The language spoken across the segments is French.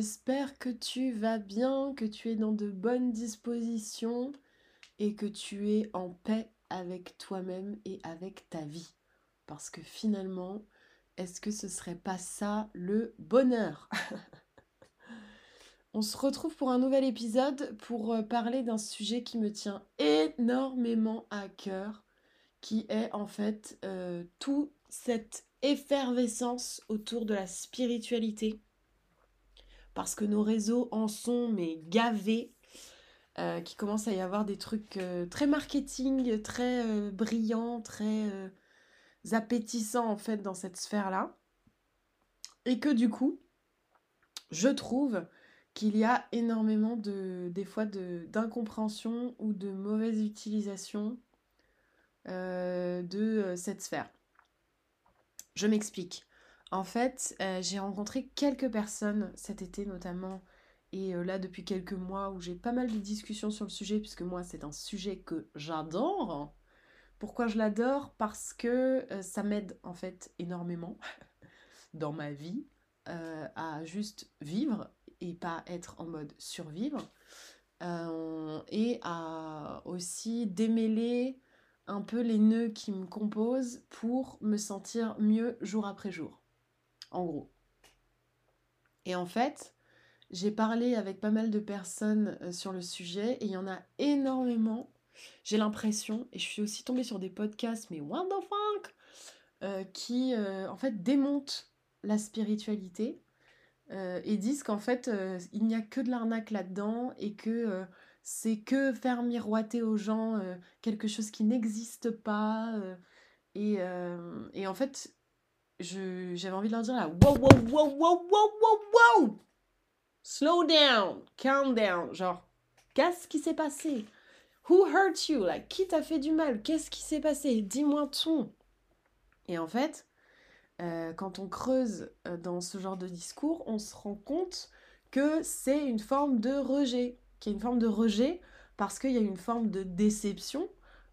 j'espère que tu vas bien, que tu es dans de bonnes dispositions et que tu es en paix avec toi-même et avec ta vie. Parce que finalement, est-ce que ce serait pas ça le bonheur? On se retrouve pour un nouvel épisode pour euh, parler d'un sujet qui me tient énormément à cœur, qui est en fait euh, toute cette effervescence autour de la spiritualité. Parce que nos réseaux en sont mais gavés, euh, qui commence à y avoir des trucs très marketing, très brillants, très appétissants en fait dans cette sphère-là. Et que du coup, je trouve qu'il y a énormément de, des fois d'incompréhension ou de mauvaise utilisation euh, de euh, cette sphère. Je m'explique. En fait, euh, j'ai rencontré quelques personnes cet été notamment, et là depuis quelques mois où j'ai pas mal de discussions sur le sujet, puisque moi c'est un sujet que j'adore. Pourquoi je l'adore? Parce que ça m'aide en fait énormément dans ma vie à juste vivre et pas être en mode survivre. Euh, et à aussi démêler un peu les nœuds qui me composent pour me sentir mieux jour après jour. En gros. Et en fait, j'ai parlé avec pas mal de personnes euh, sur le sujet et il y en a énormément. J'ai l'impression, et je suis aussi tombée sur des podcasts, mais what euh, Qui en fait démontent la spiritualité euh, et disent qu'en fait, euh, il n'y a que de l'arnaque là-dedans et que euh, c'est que faire miroiter aux gens quelque chose qui n'existe pas. Et, en fait, j'avais envie de leur dire là, wow, wow, wow, wow, wow, wow, wow, slow down, calm down, genre, qu'est-ce qui s'est passé? Who hurt you? Like, qui t'a fait du mal? Qu'est-ce qui s'est passé? Dis-moi tout. Et en fait, euh, quand on creuse euh, dans ce genre de discours, on se rend compte que c'est une forme de rejet, qu'il y a une forme de rejet parce qu'il y a une forme de déception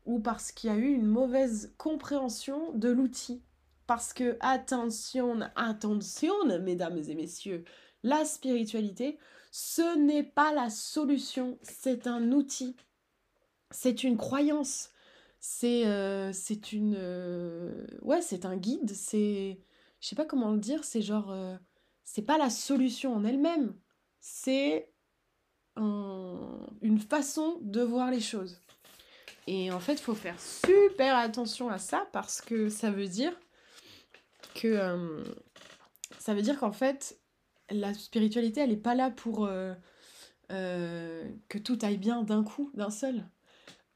ou parce qu'il y a eu une mauvaise compréhension de l'outil. Parce que, attention, attention, mesdames et messieurs, la spiritualité, ce n'est pas la solution, c'est un outil, c'est une croyance, c'est euh, une euh, ouais c'est un guide c'est je sais pas comment le dire c'est genre euh, c'est pas la solution en elle-même c'est une façon de voir les choses. Et en fait il faut faire super attention à ça parce que ça veut dire que ça veut dire qu'en fait la spiritualité elle est pas là pour que tout aille bien d'un coup d'un seul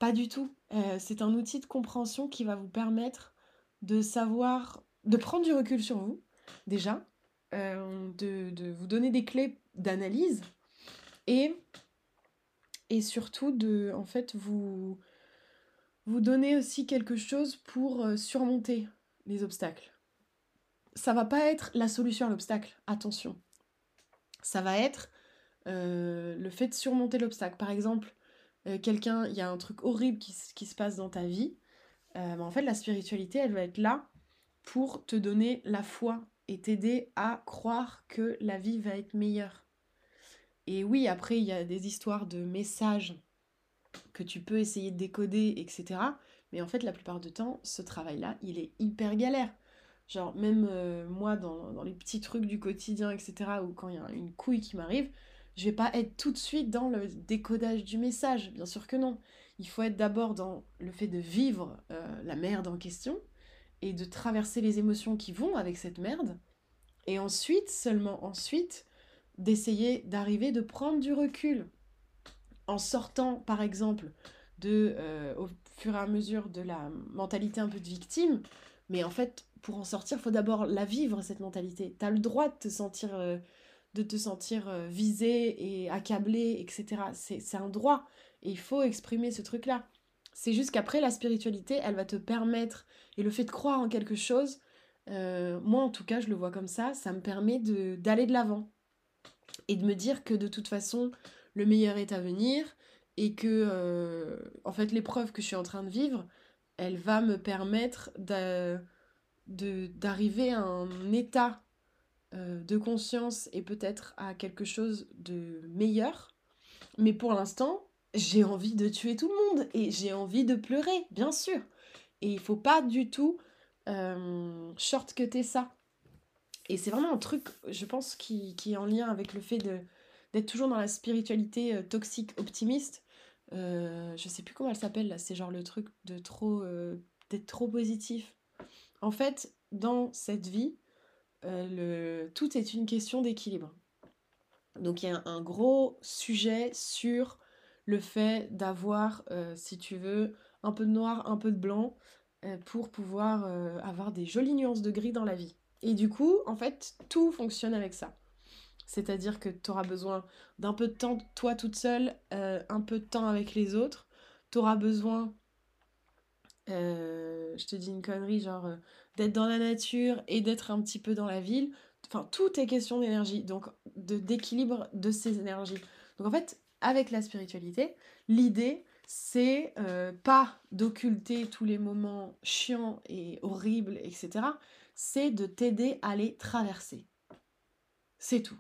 pas du tout. Euh, c'est un outil de compréhension qui va vous permettre de savoir, de prendre du recul sur vous, déjà, euh, de, vous donner des clés d'analyse et, et surtout de, en fait, vous, donner aussi quelque chose pour euh, surmonter les obstacles. Ça va pas être la solution à l'obstacle, attention. Ça va être le fait de surmonter l'obstacle. Par exemple, euh, quelqu'un, il y a un truc horrible qui, se passe dans ta vie, euh, en fait, la spiritualité, elle va être là pour te donner la foi et t'aider à croire que la vie va être meilleure. Et oui, après, il y a des histoires de messages que tu peux essayer de décoder, etc. Mais en fait, la plupart du temps, ce travail-là, il est hyper galère. Genre, même euh, moi, dans, les petits trucs du quotidien, etc., ou quand il y a une couille qui m'arrive, je vais pas être tout de suite dans le décodage du message, bien sûr que non. Il faut être d'abord dans le fait de vivre euh, la merde en question et de traverser les émotions qui vont avec cette merde. Et ensuite, seulement ensuite, d'essayer d'arriver, de prendre du recul. En sortant, par exemple, de, euh, au fur et à mesure de la mentalité un peu de victime. Mais en fait, pour en sortir, il faut d'abord la vivre, cette mentalité. Tu as le droit de te sentir... Euh, de te sentir euh, visé et accablé, etc. C'est un droit et il faut exprimer ce truc-là. C'est juste qu'après, la spiritualité, elle va te permettre, et le fait de croire en quelque chose, euh, moi en tout cas, je le vois comme ça, ça me permet d'aller de l'avant et de me dire que de toute façon, le meilleur est à venir et que, en fait, l'épreuve que je suis en train de vivre, elle va me permettre d'arriver à un état euh, de conscience et peut-être à quelque chose de meilleur. Mais pour l'instant, j'ai envie de tuer tout le monde et j'ai envie de pleurer, bien sûr. Et il faut pas du tout euh, shortcuter ça. Et c'est vraiment un truc, je pense, qui, qui, est en lien avec le fait d'être toujours dans la spiritualité euh, toxique optimiste. Euh, je sais plus comment elle s'appelle là, c'est genre le truc de trop euh, d'être trop positif. En fait, dans cette vie, le, tout est une question d'équilibre. Donc il y a un, gros sujet sur le fait d'avoir, si tu veux, un peu de noir, un peu de blanc, pour pouvoir avoir des jolies nuances de gris dans la vie. Et du coup, en fait, tout fonctionne avec ça. C'est-à-dire que tu auras besoin d'un peu de temps, toi toute seule, euh, un peu de temps avec les autres. Tu auras besoin, euh, je te dis une connerie, genre euh, d'être dans la nature et d'être un petit peu dans la ville. Enfin, tout est question d'énergie, donc d'équilibre de, ces énergies. Donc en fait, avec la spiritualité, l'idée, c'est pas d'occulter tous les moments chiants et horribles, etc. C'est de t'aider à les traverser. C'est tout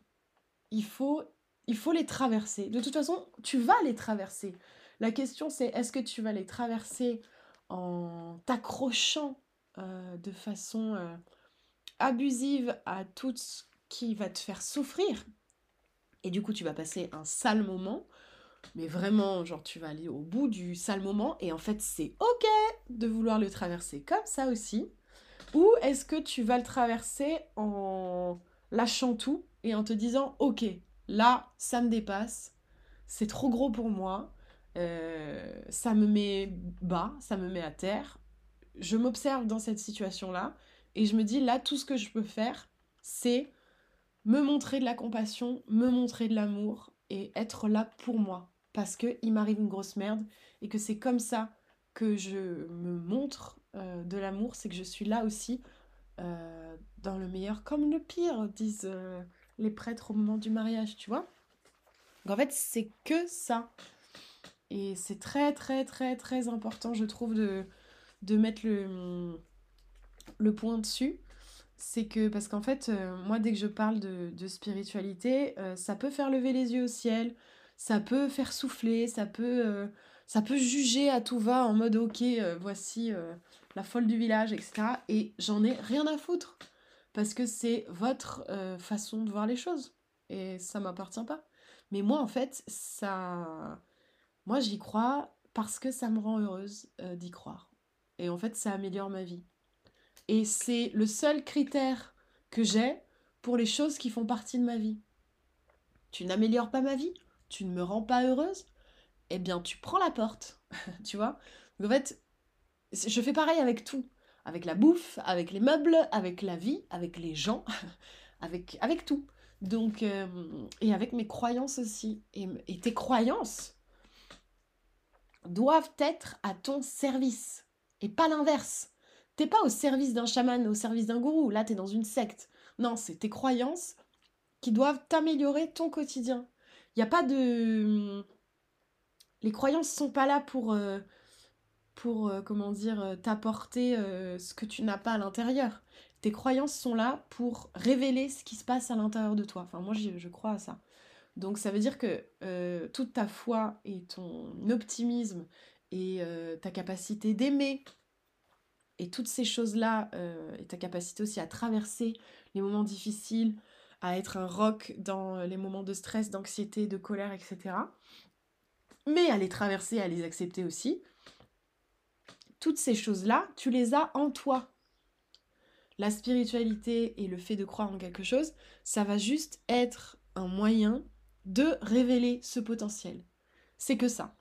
il faut, il faut les traverser. De toute façon, tu vas les traverser. La question c'est est-ce que tu vas les traverser en t'accrochant euh, de façon euh, abusive à tout ce qui va te faire souffrir. Et du coup tu vas passer un sale moment. Mais vraiment genre tu vas aller au bout du sale moment. Et en fait c'est ok de vouloir le traverser comme ça aussi. Ou est-ce que tu vas le traverser en lâchant tout et en te disant ok, là, ça me dépasse, c'est trop gros pour moi, euh, ça me met bas, ça me met à terre. Je m'observe dans cette situation-là et je me dis là, tout ce que je peux faire, c'est me montrer de la compassion, me montrer de l'amour et être là pour moi. Parce qu'il m'arrive une grosse merde et que c'est comme ça que je me montre euh, de l'amour, c'est que je suis là aussi euh, dans le meilleur comme le pire, disent les prêtres au moment du mariage, tu vois. Donc en fait, c'est que ça. Et c'est très, très, très, très important, je trouve, de, de mettre le, le point dessus. C'est que, parce qu'en fait, euh, moi, dès que je parle de, spiritualité, euh, ça peut faire lever les yeux au ciel, ça peut faire souffler, ça peut, euh, ça peut juger à tout va en mode, ok, voici la folle du village, etc. Et j'en ai rien à foutre parce que c'est votre façon de voir les choses et ça m'appartient pas. Mais moi en fait, ça moi j'y crois parce que ça me rend heureuse euh, d'y croire. Et en fait, ça améliore ma vie. Et c'est le seul critère que j'ai pour les choses qui font partie de ma vie. Tu n'améliores pas ma vie, tu ne me rends pas heureuse, eh bien tu prends la porte, tu vois. en fait, je fais pareil avec tout avec la bouffe, avec les meubles, avec la vie, avec les gens, avec, avec tout. Donc, euh, et avec mes croyances aussi. Et, tes croyances doivent être à ton service et pas l'inverse. T'es pas au service d'un chaman, au service d'un gourou. Là, t'es dans une secte. Non, c'est tes croyances qui doivent t'améliorer ton quotidien. Il n'y a pas de. Les croyances sont pas là pour. Euh, pour, euh, comment dire, euh, t'apporter ce que tu n'as pas à l'intérieur. Tes croyances sont là pour révéler ce qui se passe à l'intérieur de toi. Enfin, moi, je, crois à ça. Donc, ça veut dire que toute ta foi et ton optimisme et ta capacité d'aimer et toutes ces choses-là, et ta capacité aussi à traverser les moments difficiles, à être un rock dans les moments de stress, d'anxiété, de colère, etc. Mais à les traverser, à les accepter aussi, toutes ces choses-là, tu les as en toi. La spiritualité et le fait de croire en quelque chose, ça va juste être un moyen de révéler ce potentiel. C'est que ça.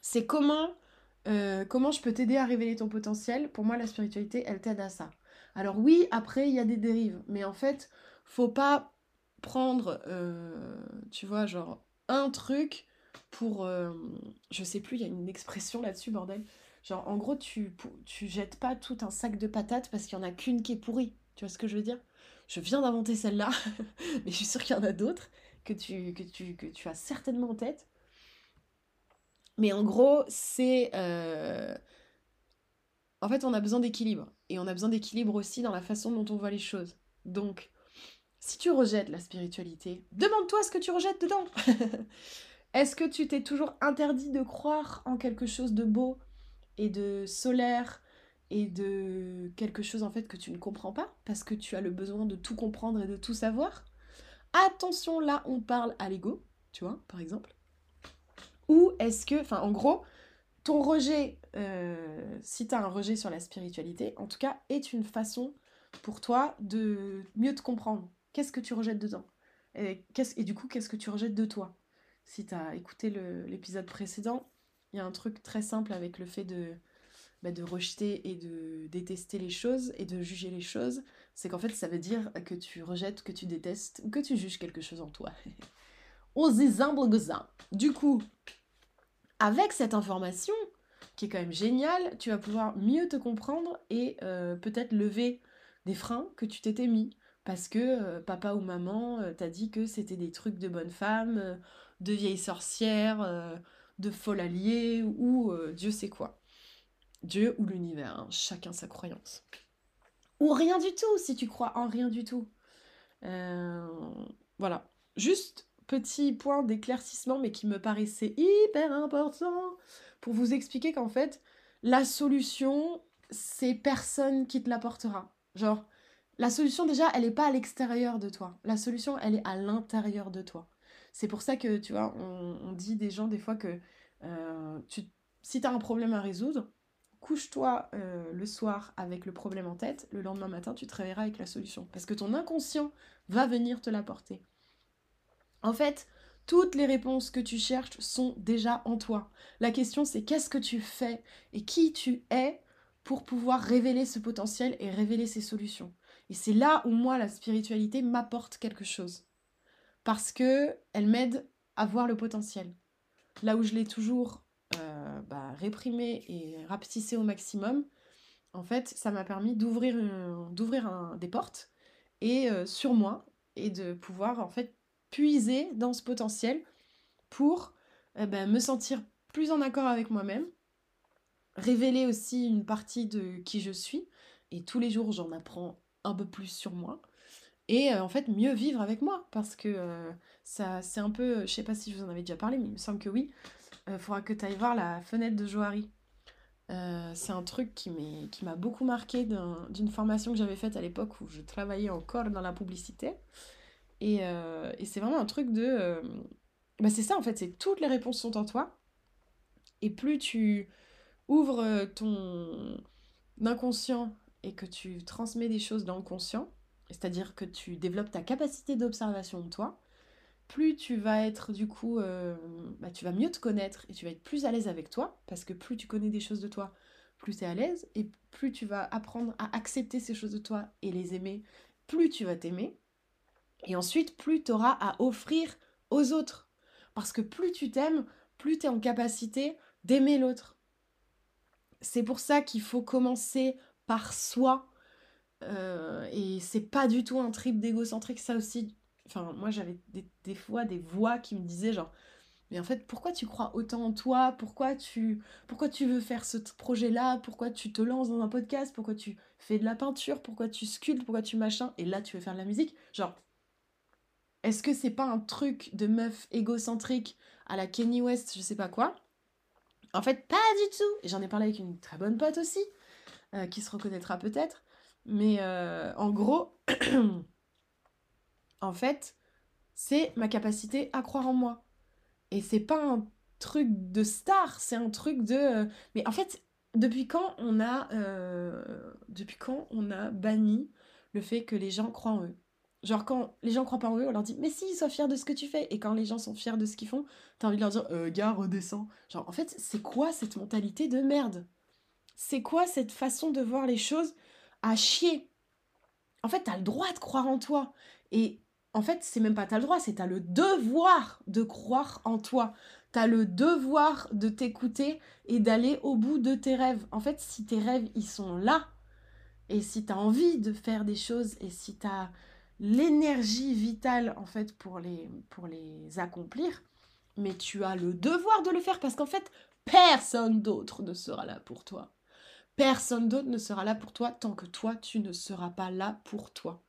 C'est comment, euh, comment je peux t'aider à révéler ton potentiel. Pour moi, la spiritualité, elle t'aide à ça. Alors oui, après, il y a des dérives. Mais en fait, faut pas prendre, euh, tu vois, genre un truc pour... Euh, je sais plus, il y a une expression là-dessus, bordel. Genre, en gros, tu, tu jettes pas tout un sac de patates parce qu'il y en a qu'une qui est pourrie. Tu vois ce que je veux dire? Je viens d'inventer celle-là, mais je suis sûre qu'il y en a d'autres que tu, as certainement en tête. Mais en gros, c'est... Euh, en fait, on a besoin d'équilibre. Et on a besoin d'équilibre aussi dans la façon dont on voit les choses. Donc, si tu rejettes la spiritualité, demande-toi ce que tu rejettes dedans. Est-ce que tu t'es toujours interdit de croire en quelque chose de beau et de solaire et de quelque chose en fait que tu ne comprends pas? Parce que tu as le besoin de tout comprendre et de tout savoir? Attention, là on parle à l'ego, tu vois, par exemple. Ou est-ce que, enfin en gros, ton rejet, euh, si tu as un rejet sur la spiritualité, en tout cas, est une façon pour toi de mieux te comprendre. Qu'est-ce que tu rejettes dedans? Et, et, du coup, qu'est-ce que tu rejettes de toi? Si tu as écouté l'épisode précédent, il y a un truc très simple avec le fait de, bah, de rejeter et de détester les choses et de juger les choses. C'est qu'en fait, ça veut dire que tu rejettes, que tu détestes que tu juges quelque chose en toi. Du coup, avec cette information, qui est quand même géniale, tu vas pouvoir mieux te comprendre et euh, peut-être lever des freins que tu t'étais mis parce que euh, papa ou maman euh, t'a dit que c'était des trucs de bonne femme, de vieille sorcière, de folle alliée ou Dieu sait quoi. Dieu ou l'univers, hein, chacun sa croyance. Ou rien du tout si tu crois en rien du tout. voilà. Juste petit point d'éclaircissement mais qui me paraissait hyper important pour vous expliquer qu'en fait la solution c'est personne qui te l'apportera. Genre la solution, déjà, elle n'est pas à l'extérieur de toi. La solution, elle est à l'intérieur de toi. C'est pour ça que, tu vois, on, dit des gens des fois que euh, si tu as un problème à résoudre, couche-toi euh, le soir avec le problème en tête, le lendemain matin, tu te réveilleras avec la solution. Parce que ton inconscient va venir te l'apporter. En fait, toutes les réponses que tu cherches sont déjà en toi. La question, c'est qu'est-ce que tu fais et qui tu es pour pouvoir révéler ce potentiel et révéler ces solutions. Et c'est là où moi, la spiritualité m'apporte quelque chose. Parce que elle m'aide à voir le potentiel. Là où je l'ai toujours bah, réprimé et rapetissé au maximum, en fait, ça m'a permis d'ouvrir des portes et euh, sur moi et de pouvoir en fait puiser dans ce potentiel pour eh ben, me sentir plus en accord avec moi-même, révéler aussi une partie de qui je suis et tous les jours j'en apprends un peu plus sur moi et euh, en fait mieux vivre avec moi parce que euh, ça c'est un peu je sais pas si je vous en avais déjà parlé mais il me semble que oui euh, faudra que tu ailles voir la fenêtre de Johari. C'est un truc qui m'a beaucoup marqué d'une formation que j'avais faite à l'époque où je travaillais encore dans la publicité. Et, et c'est vraiment un truc de bah c'est ça en fait c'est toutes les réponses sont en toi. Et plus tu ouvres ton inconscient et que tu transmets des choses dans le conscient, c'est-à-dire que tu développes ta capacité d'observation de toi, plus tu vas être du coup, euh, bah, tu vas mieux te connaître et tu vas être plus à l'aise avec toi, parce que plus tu connais des choses de toi, plus tu es à l'aise, et plus tu vas apprendre à accepter ces choses de toi et les aimer, plus tu vas t'aimer, et ensuite plus tu auras à offrir aux autres. Parce que plus tu t'aimes, plus tu es en capacité d'aimer l'autre. C'est pour ça qu'il faut commencer par soi. Euh, et c'est pas du tout un trip d'égocentrique, ça aussi. Enfin, moi j'avais des, fois des voix qui me disaient genre, mais en fait, pourquoi tu crois autant en toi? Pourquoi tu, pourquoi tu veux faire ce projet-là? Pourquoi tu te lances dans un podcast? Pourquoi tu fais de la peinture? Pourquoi tu sculptes? Pourquoi tu machin? Et là, tu veux faire de la musique? Genre, est-ce que c'est pas un truc de meuf égocentrique à la Kenny West, je sais pas quoi? En fait, pas du tout! Et j'en ai parlé avec une très bonne pote aussi. Euh, qui se reconnaîtra peut-être. Mais euh, en gros, en fait, c'est ma capacité à croire en moi. Et c'est pas un truc de star, c'est un truc de. Euh, mais en fait, depuis quand on a, depuis quand on a banni le fait que les gens croient en eux? Genre quand les gens croient pas en eux, on leur dit mais si, sois fier de ce que tu fais. Et quand les gens sont fiers de ce qu'ils font, t'as envie de leur dire euh, gars, redescends. Genre en fait, c'est quoi cette mentalité de merde? C'est quoi cette façon de voir les choses à chier? En fait, t'as le droit de croire en toi. Et en fait, c'est même pas t'as le droit, c'est t'as le devoir de croire en toi. T'as le devoir de t'écouter et d'aller au bout de tes rêves. En fait, si tes rêves, ils sont là, et si t'as envie de faire des choses, et si t'as l'énergie vitale, en fait, pour les, pour les accomplir, mais tu as le devoir de le faire parce qu'en fait, personne d'autre ne sera là pour toi. Personne d'autre ne sera là pour toi tant que toi, tu ne seras pas là pour toi.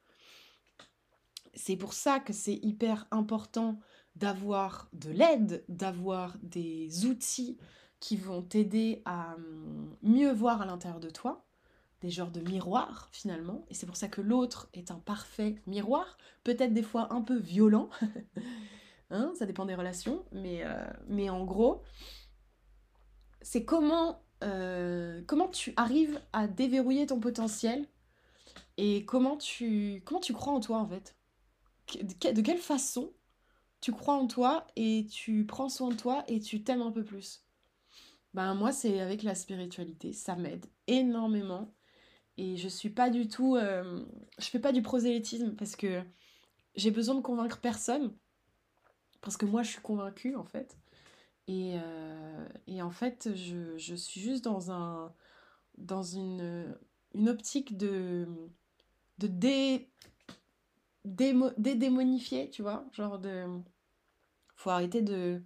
C'est pour ça que c'est hyper important d'avoir de l'aide, d'avoir des outils qui vont t'aider à hum, mieux voir à l'intérieur de toi, des genres de miroirs finalement, et c'est pour ça que l'autre est un parfait miroir, peut-être des fois un peu violent, hein, ça dépend des relations, mais, euh, mais en gros, c'est comment, euh, comment tu arrives à déverrouiller ton potentiel et comment tu, comment tu crois en toi en fait. De quelle façon tu crois en toi et tu prends soin de toi et tu t'aimes un peu plus? Ben moi c'est avec la spiritualité, ça m'aide énormément et je suis pas du tout euh, je fais pas du prosélytisme parce que j'ai besoin de convaincre personne parce que moi je suis convaincue en fait et, euh, en fait je, je, suis juste dans un dans une, une optique de de dé, dédémonifier tu vois genre de faut arrêter de,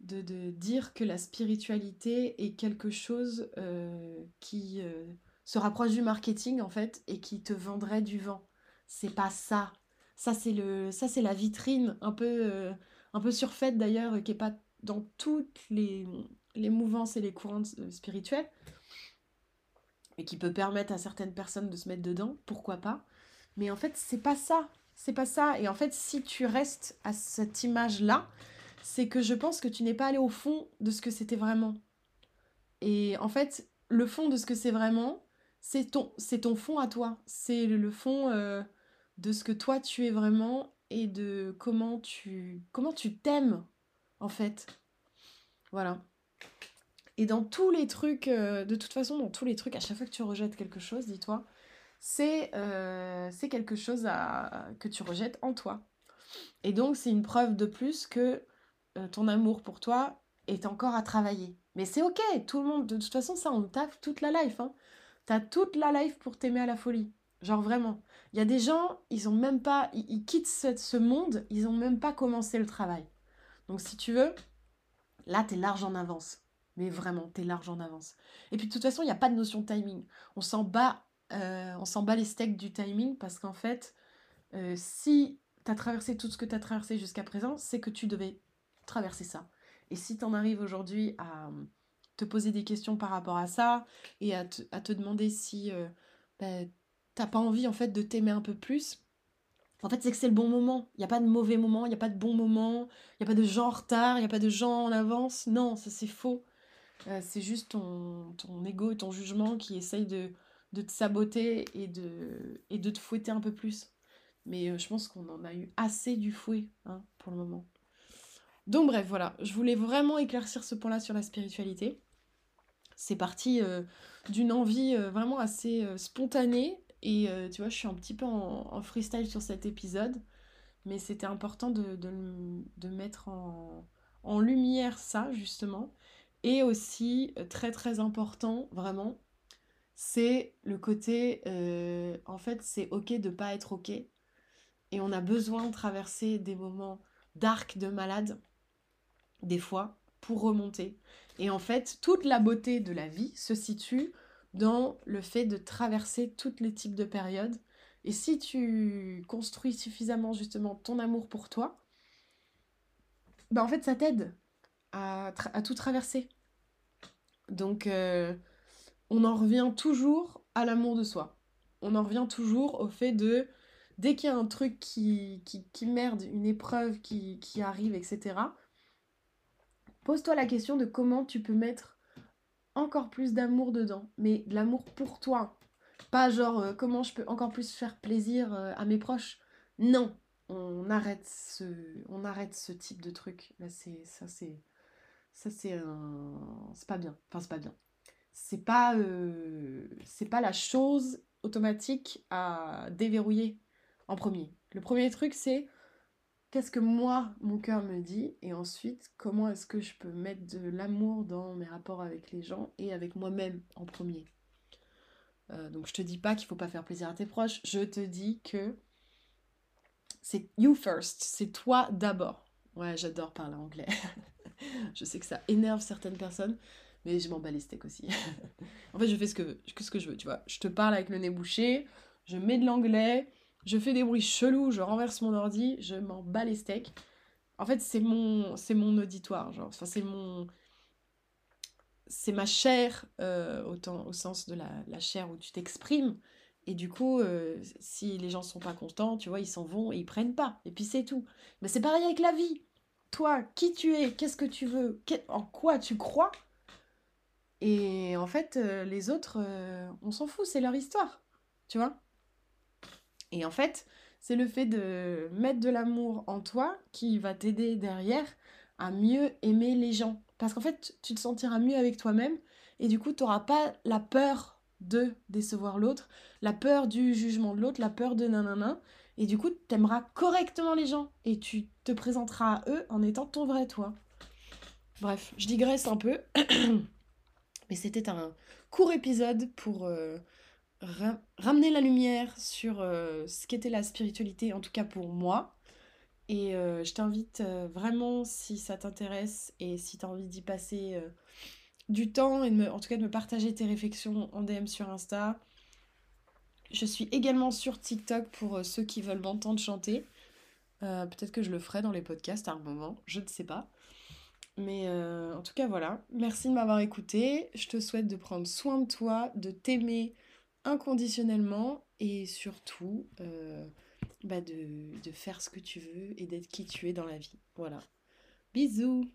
de, dire que la spiritualité est quelque chose euh, qui euh, se rapproche du marketing en fait et qui te vendrait du vent. C'est pas ça. Ça c'est le ça c'est la vitrine un peu euh, un peu surfaite d'ailleurs qui est pas dans toutes les, les mouvances et les courants spirituels et qui peut permettre à certaines personnes de se mettre dedans, pourquoi pas? Mais en fait, c'est pas ça. C'est pas ça. Et en fait, si tu restes à cette image-là, c'est que je pense que tu n'es pas allé au fond de ce que c'était vraiment. Et en fait, le fond de ce que c'est vraiment, c'est ton, c'est ton fond à toi. C'est le fond euh, de ce que toi tu es vraiment et de comment tu comment tu t'aimes en fait. Voilà. Et dans tous les trucs, euh, de toute façon, dans tous les trucs, à chaque fois que tu rejettes quelque chose, dis-toi, euh, c'est quelque chose à, que tu rejettes en toi. Et donc, c'est une preuve de plus que euh, ton amour pour toi est encore à travailler. Mais c'est ok, tout le monde, de toute façon, ça, on taffe toute la life. Hein. T'as toute la life pour t'aimer à la folie. Genre vraiment. Il y a des gens, ils ont même pas, ils, quittent ce, monde, ils ont même pas commencé le travail. Donc si tu veux, là, t'es large en avance. Mais vraiment, t'es large en avance. Et puis de toute façon, il n'y a pas de notion de timing. On s'en bat euh, on s'en bat les steaks du timing parce qu'en fait, euh, si tu as traversé tout ce que tu as traversé jusqu'à présent, c'est que tu devais traverser ça. Et si tu en arrives aujourd'hui à euh, te poser des questions par rapport à ça et à te, demander si bah, t'as pas envie en fait de t'aimer un peu plus, en fait, c'est que c'est le bon moment. Il n'y a pas de mauvais moment, il n'y a pas de bon moment, il n'y a pas de gens en retard, il n'y a pas de gens en avance. Non, ça c'est faux. c'est juste ton, ton ego et ton jugement qui essaye de, de te saboter et de, te fouetter un peu plus. Mais euh, je pense qu'on en a eu assez du fouet hein, pour le moment. Donc bref, voilà, je voulais vraiment éclaircir ce point-là sur la spiritualité. C'est parti euh, d'une envie euh, vraiment assez spontanée. Et tu vois, je suis un petit peu en, freestyle sur cet épisode. Mais c'était important de, de, mettre en, en lumière ça, justement. Et aussi, très très important, vraiment, c'est le côté, euh, en fait, c'est ok de pas être ok. Et on a besoin de traverser des moments d'arc de malade, des fois, pour remonter. Et en fait, toute la beauté de la vie se situe dans le fait de traverser tous les types de périodes. Et si tu construis suffisamment justement ton amour pour toi, ben en fait ça t'aide à, tout traverser. Donc euh, on en revient toujours à l'amour de soi. On en revient toujours au fait de, dès qu'il y a un truc qui, qui, merde, une épreuve qui, arrive, etc., pose-toi la question de comment tu peux mettre encore plus d'amour dedans, mais de l'amour pour toi. Pas genre euh, comment je peux encore plus faire plaisir euh, à mes proches. Non, on arrête ce, on arrête ce type de truc. Là, c'est ça, c'est ça, c'est un, c'est pas bien. Enfin, c'est pas bien c'est pas, euh, pas la chose automatique à déverrouiller en premier. Le premier truc, c'est qu'est-ce que moi, mon cœur me dit, et ensuite, comment est-ce que je peux mettre de l'amour dans mes rapports avec les gens et avec moi-même en premier. Euh, donc je te dis pas qu'il faut pas faire plaisir à tes proches, je te dis que c'est you first, c'est toi d'abord. Ouais, j'adore parler anglais. je sais que ça énerve certaines personnes, mais je m'en bats les steaks aussi. en fait, je fais ce que, ce que je veux, tu vois. Je te parle avec le nez bouché, je mets de l'anglais, je fais des bruits chelous, je renverse mon ordi, je m'en bats les steaks. En fait, c'est mon, c'est mon auditoire, genre, enfin, c'est mon, c'est ma chair, euh, autant au sens de la, la chair où tu t'exprimes. Et du coup, euh, si les gens sont pas contents, tu vois, ils s'en vont et ils prennent pas. Et puis c'est tout. Mais c'est pareil avec la vie. Toi, qui tu es, qu'est-ce que tu veux, en quoi tu crois. Et en fait, euh, les autres, on s'en fout, c'est leur histoire. Tu vois Et en fait, c'est le fait de mettre de l'amour en toi qui va t'aider derrière à mieux aimer les gens. Parce qu'en fait, tu te sentiras mieux avec toi-même et du coup, tu n'auras pas la peur de décevoir l'autre, la peur du jugement de l'autre, la peur de nanana. Et du coup, tu aimeras correctement les gens et tu te présenteras à eux en étant ton vrai toi. Bref, je digresse un peu. Mais c'était un court épisode pour euh, ramener la lumière sur euh, ce qu'était la spiritualité, en tout cas pour moi. Et euh, je t'invite vraiment, si ça t'intéresse et si tu as envie d'y passer du temps et en tout cas de me partager tes réflexions en DM sur Insta. Je suis également sur TikTok pour ceux qui veulent m'entendre chanter. Peut-être que je le ferai dans les podcasts à un moment, je ne sais pas. Mais en tout cas, voilà. Merci de m'avoir écouté. Je te souhaite de prendre soin de toi, de t'aimer inconditionnellement et surtout euh, bah de, de faire ce que tu veux et d'être qui tu es dans la vie. Voilà. Bisous